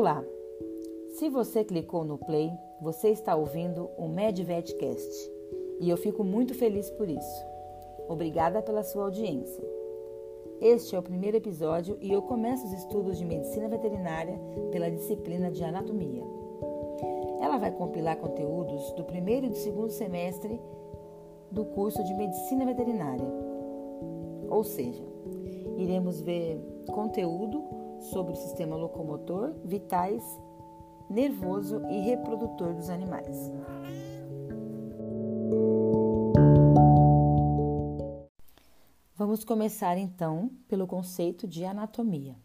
Olá! Se você clicou no play, você está ouvindo o MedVetCast e eu fico muito feliz por isso. Obrigada pela sua audiência. Este é o primeiro episódio e eu começo os estudos de medicina veterinária pela disciplina de anatomia. Ela vai compilar conteúdos do primeiro e do segundo semestre do curso de medicina veterinária. Ou seja, iremos ver conteúdo sobre o sistema locomotor, vitais, nervoso e reprodutor dos animais. Vamos começar então pelo conceito de anatomia.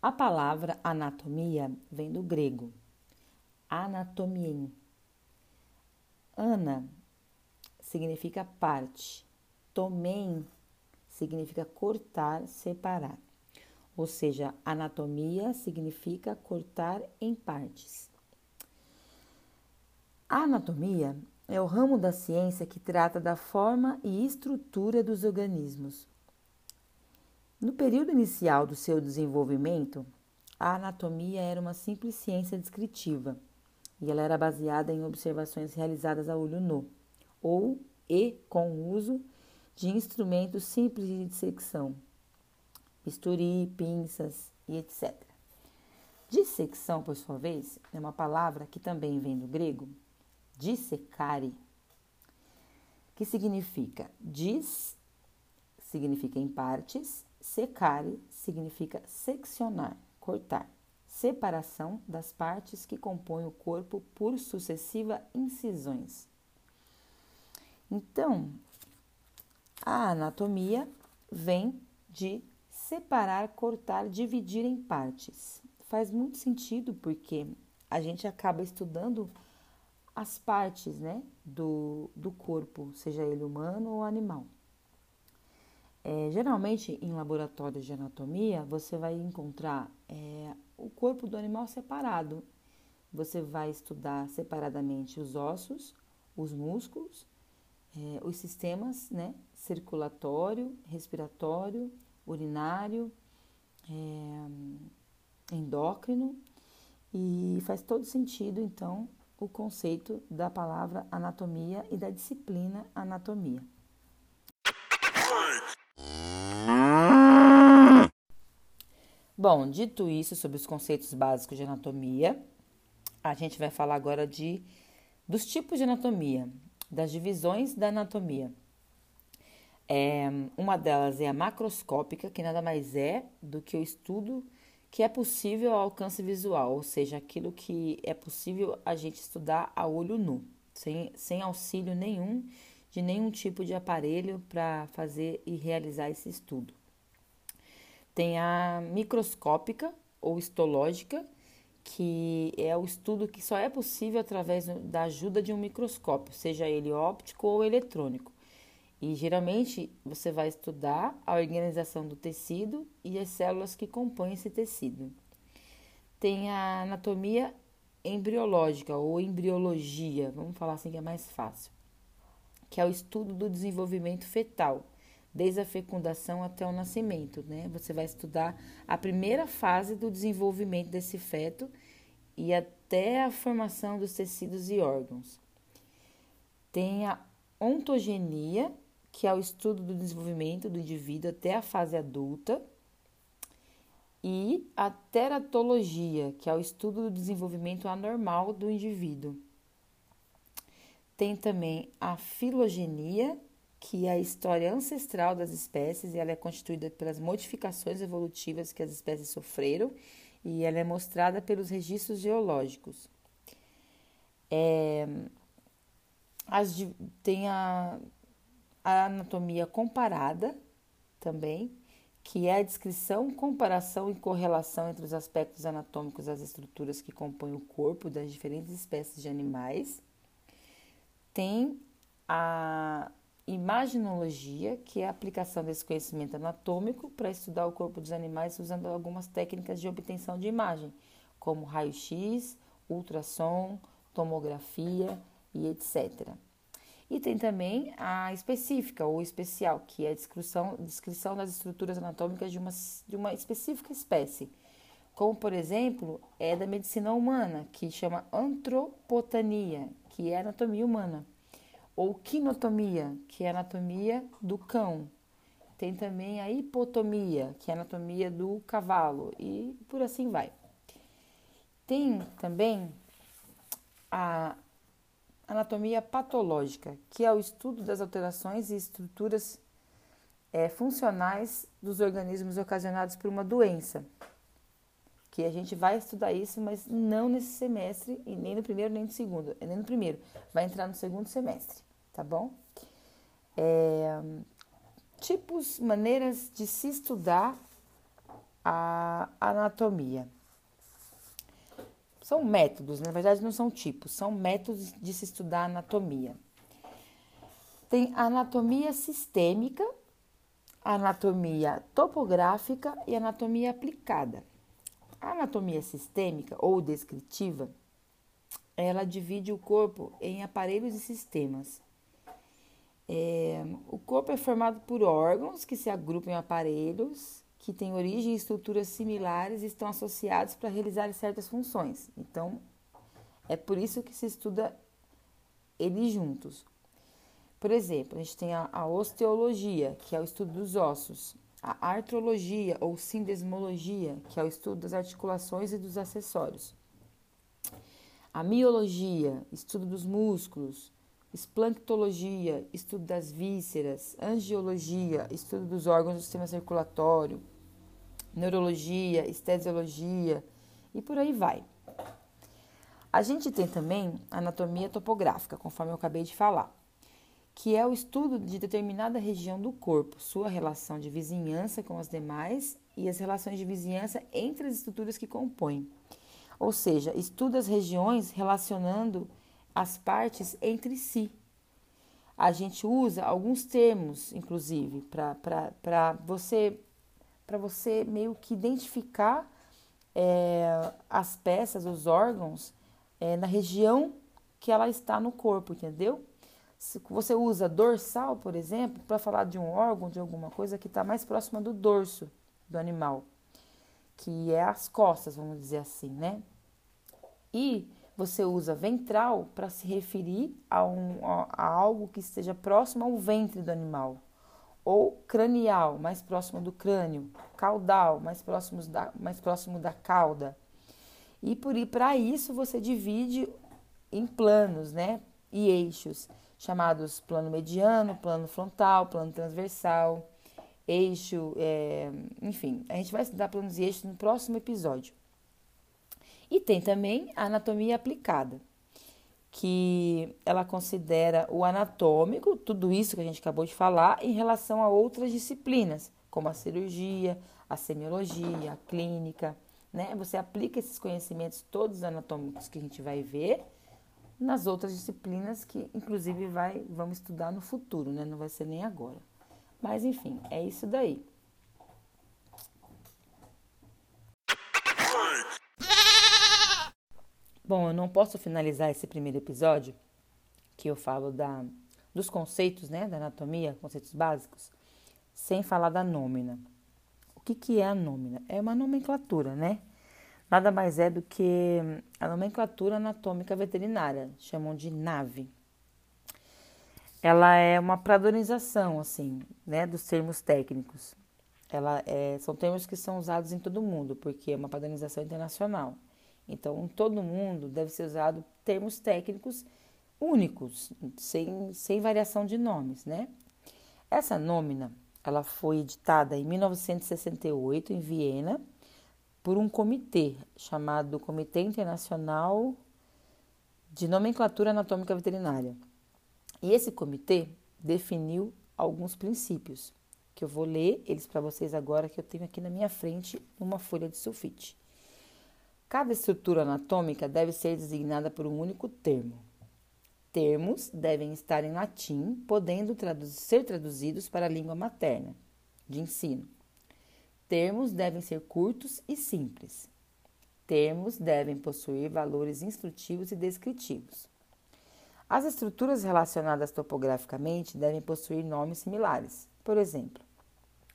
A palavra anatomia vem do grego anatomien. Ana significa parte, tomen significa cortar, separar ou seja, anatomia significa cortar em partes. A anatomia é o ramo da ciência que trata da forma e estrutura dos organismos. No período inicial do seu desenvolvimento, a anatomia era uma simples ciência descritiva e ela era baseada em observações realizadas a olho nu ou e com o uso de instrumentos simples de dissecção, bisturi, pinças e etc. Dissecção, por sua vez, é uma palavra que também vem do grego dissecare, que significa dis, significa em partes, secare significa seccionar, cortar, separação das partes que compõem o corpo por sucessiva incisões. Então, a anatomia vem de separar, cortar, dividir em partes. Faz muito sentido porque a gente acaba estudando as partes né, do, do corpo, seja ele humano ou animal. É, geralmente, em laboratórios de anatomia, você vai encontrar é, o corpo do animal separado. Você vai estudar separadamente os ossos, os músculos, é, os sistemas né, circulatório, respiratório, urinário, é, endócrino, e faz todo sentido, então, o conceito da palavra anatomia e da disciplina anatomia. Bom, dito isso sobre os conceitos básicos de anatomia, a gente vai falar agora de dos tipos de anatomia, das divisões da anatomia. É, uma delas é a macroscópica, que nada mais é do que o estudo que é possível ao alcance visual, ou seja, aquilo que é possível a gente estudar a olho nu, sem, sem auxílio nenhum de nenhum tipo de aparelho para fazer e realizar esse estudo. Tem a microscópica ou histológica, que é o estudo que só é possível através da ajuda de um microscópio, seja ele óptico ou eletrônico. E geralmente você vai estudar a organização do tecido e as células que compõem esse tecido. Tem a anatomia embriológica ou embriologia, vamos falar assim que é mais fácil, que é o estudo do desenvolvimento fetal, desde a fecundação até o nascimento, né? Você vai estudar a primeira fase do desenvolvimento desse feto e até a formação dos tecidos e órgãos. Tem a ontogenia, que é o estudo do desenvolvimento do indivíduo até a fase adulta, e a teratologia, que é o estudo do desenvolvimento anormal do indivíduo. Tem também a filogenia, que é a história ancestral das espécies, e ela é constituída pelas modificações evolutivas que as espécies sofreram, e ela é mostrada pelos registros geológicos. É, as, tem a a anatomia comparada também, que é a descrição, comparação e correlação entre os aspectos anatômicos das estruturas que compõem o corpo das diferentes espécies de animais. Tem a imaginologia, que é a aplicação desse conhecimento anatômico para estudar o corpo dos animais usando algumas técnicas de obtenção de imagem, como raio-x, ultrassom, tomografia e etc. E tem também a específica ou especial, que é a descrição, descrição das estruturas anatômicas de uma, de uma específica espécie, como por exemplo é da medicina humana, que chama antropotania, que é anatomia humana, ou quinotomia, que é anatomia do cão. Tem também a hipotomia, que é anatomia do cavalo, e por assim vai. Tem também a anatomia patológica, que é o estudo das alterações e estruturas é, funcionais dos organismos ocasionados por uma doença. Que a gente vai estudar isso, mas não nesse semestre, e nem no primeiro, nem no segundo, nem no primeiro. Vai entrar no segundo semestre, tá bom? É, tipos, maneiras de se estudar a anatomia. São métodos, na verdade não são tipos, são métodos de se estudar anatomia. Tem anatomia sistêmica, anatomia topográfica e anatomia aplicada. A anatomia sistêmica ou descritiva, ela divide o corpo em aparelhos e sistemas. É, o corpo é formado por órgãos que se agrupam em aparelhos que têm origem e estruturas similares e estão associados para realizar certas funções. Então, é por isso que se estuda eles juntos. Por exemplo, a gente tem a, a osteologia, que é o estudo dos ossos, a artrologia ou sindesmologia, que é o estudo das articulações e dos acessórios, a miologia, estudo dos músculos, esplanctologia, estudo das vísceras, angiologia, estudo dos órgãos do sistema circulatório, neurologia, estesiologia e por aí vai. A gente tem também anatomia topográfica, conforme eu acabei de falar, que é o estudo de determinada região do corpo, sua relação de vizinhança com as demais e as relações de vizinhança entre as estruturas que compõem. Ou seja, estuda as regiões relacionando as partes entre si. A gente usa alguns termos, inclusive, para você para você meio que identificar é, as peças, os órgãos, é, na região que ela está no corpo, entendeu? Se você usa dorsal, por exemplo, para falar de um órgão, de alguma coisa que está mais próxima do dorso do animal, que é as costas, vamos dizer assim, né? E você usa ventral para se referir a, um, a algo que esteja próximo ao ventre do animal ou cranial, mais próximo do crânio, caudal, mais próximo da, mais próximo da cauda. E por para isso você divide em planos, né? E eixos, chamados plano mediano, plano frontal, plano transversal, eixo, é, enfim, a gente vai estudar planos e eixos no próximo episódio. E tem também a anatomia aplicada que ela considera o anatômico, tudo isso que a gente acabou de falar, em relação a outras disciplinas, como a cirurgia, a semiologia, a clínica, né? Você aplica esses conhecimentos todos anatômicos que a gente vai ver nas outras disciplinas que inclusive vai vamos estudar no futuro, né? Não vai ser nem agora. Mas enfim, é isso daí. Bom, eu não posso finalizar esse primeiro episódio que eu falo da, dos conceitos né, da anatomia, conceitos básicos, sem falar da nômina. O que, que é a nômina? É uma nomenclatura, né? Nada mais é do que a nomenclatura anatômica veterinária, chamam de NAVE. Ela é uma padronização, assim, né, dos termos técnicos. Ela é, são termos que são usados em todo mundo, porque é uma padronização internacional. Então, todo mundo deve ser usado termos técnicos únicos, sem, sem variação de nomes, né? Essa nômina, ela foi editada em 1968 em Viena por um comitê chamado Comitê Internacional de Nomenclatura Anatômica Veterinária. E esse comitê definiu alguns princípios, que eu vou ler eles para vocês agora, que eu tenho aqui na minha frente numa folha de sulfite. Cada estrutura anatômica deve ser designada por um único termo. Termos devem estar em latim, podendo ser traduzidos para a língua materna de ensino. Termos devem ser curtos e simples. Termos devem possuir valores instrutivos e descritivos. As estruturas relacionadas topograficamente devem possuir nomes similares. Por exemplo,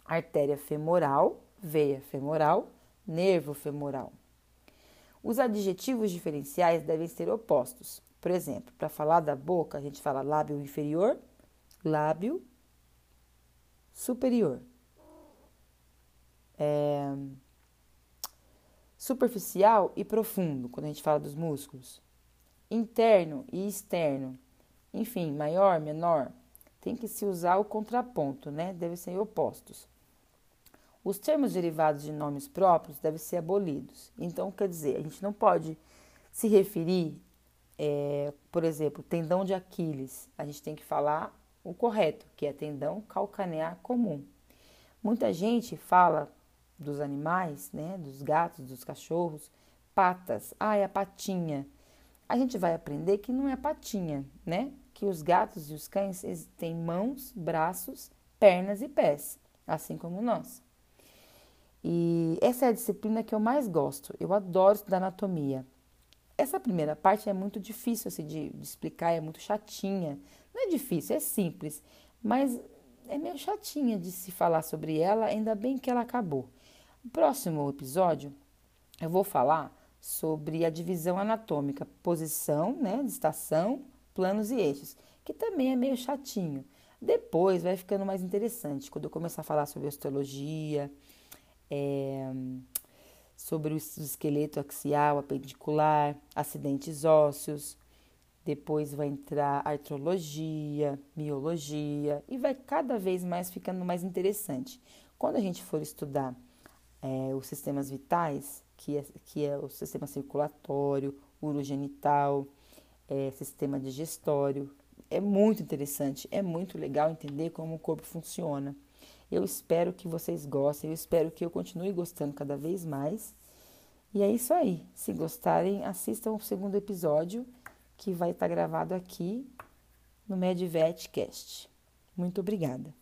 artéria femoral, veia femoral, nervo femoral. Os adjetivos diferenciais devem ser opostos. Por exemplo, para falar da boca, a gente fala lábio inferior, lábio superior. É, superficial e profundo, quando a gente fala dos músculos. Interno e externo. Enfim, maior, menor. Tem que se usar o contraponto, né? Devem ser opostos. Os termos derivados de nomes próprios devem ser abolidos. Então, quer dizer, a gente não pode se referir, é, por exemplo, tendão de Aquiles. A gente tem que falar o correto, que é tendão calcanear comum. Muita gente fala dos animais, né, dos gatos, dos cachorros, patas. Ah, é a patinha. A gente vai aprender que não é patinha, né? Que os gatos e os cães têm mãos, braços, pernas e pés, assim como nós. E essa é a disciplina que eu mais gosto. Eu adoro estudar anatomia. Essa primeira parte é muito difícil assim, de, de explicar, é muito chatinha. Não é difícil, é simples, mas é meio chatinha de se falar sobre ela, ainda bem que ela acabou. No próximo episódio, eu vou falar sobre a divisão anatômica, posição, né, de estação, planos e eixos, que também é meio chatinho. Depois vai ficando mais interessante, quando eu começar a falar sobre osteologia, é, sobre o esqueleto axial, apendicular, acidentes ósseos. Depois vai entrar artrologia, miologia e vai cada vez mais ficando mais interessante. Quando a gente for estudar é, os sistemas vitais, que é, que é o sistema circulatório, urogenital, é, sistema digestório, é muito interessante, é muito legal entender como o corpo funciona. Eu espero que vocês gostem, eu espero que eu continue gostando cada vez mais. E é isso aí. Se gostarem, assistam o segundo episódio que vai estar gravado aqui no MedVetCast. Muito obrigada.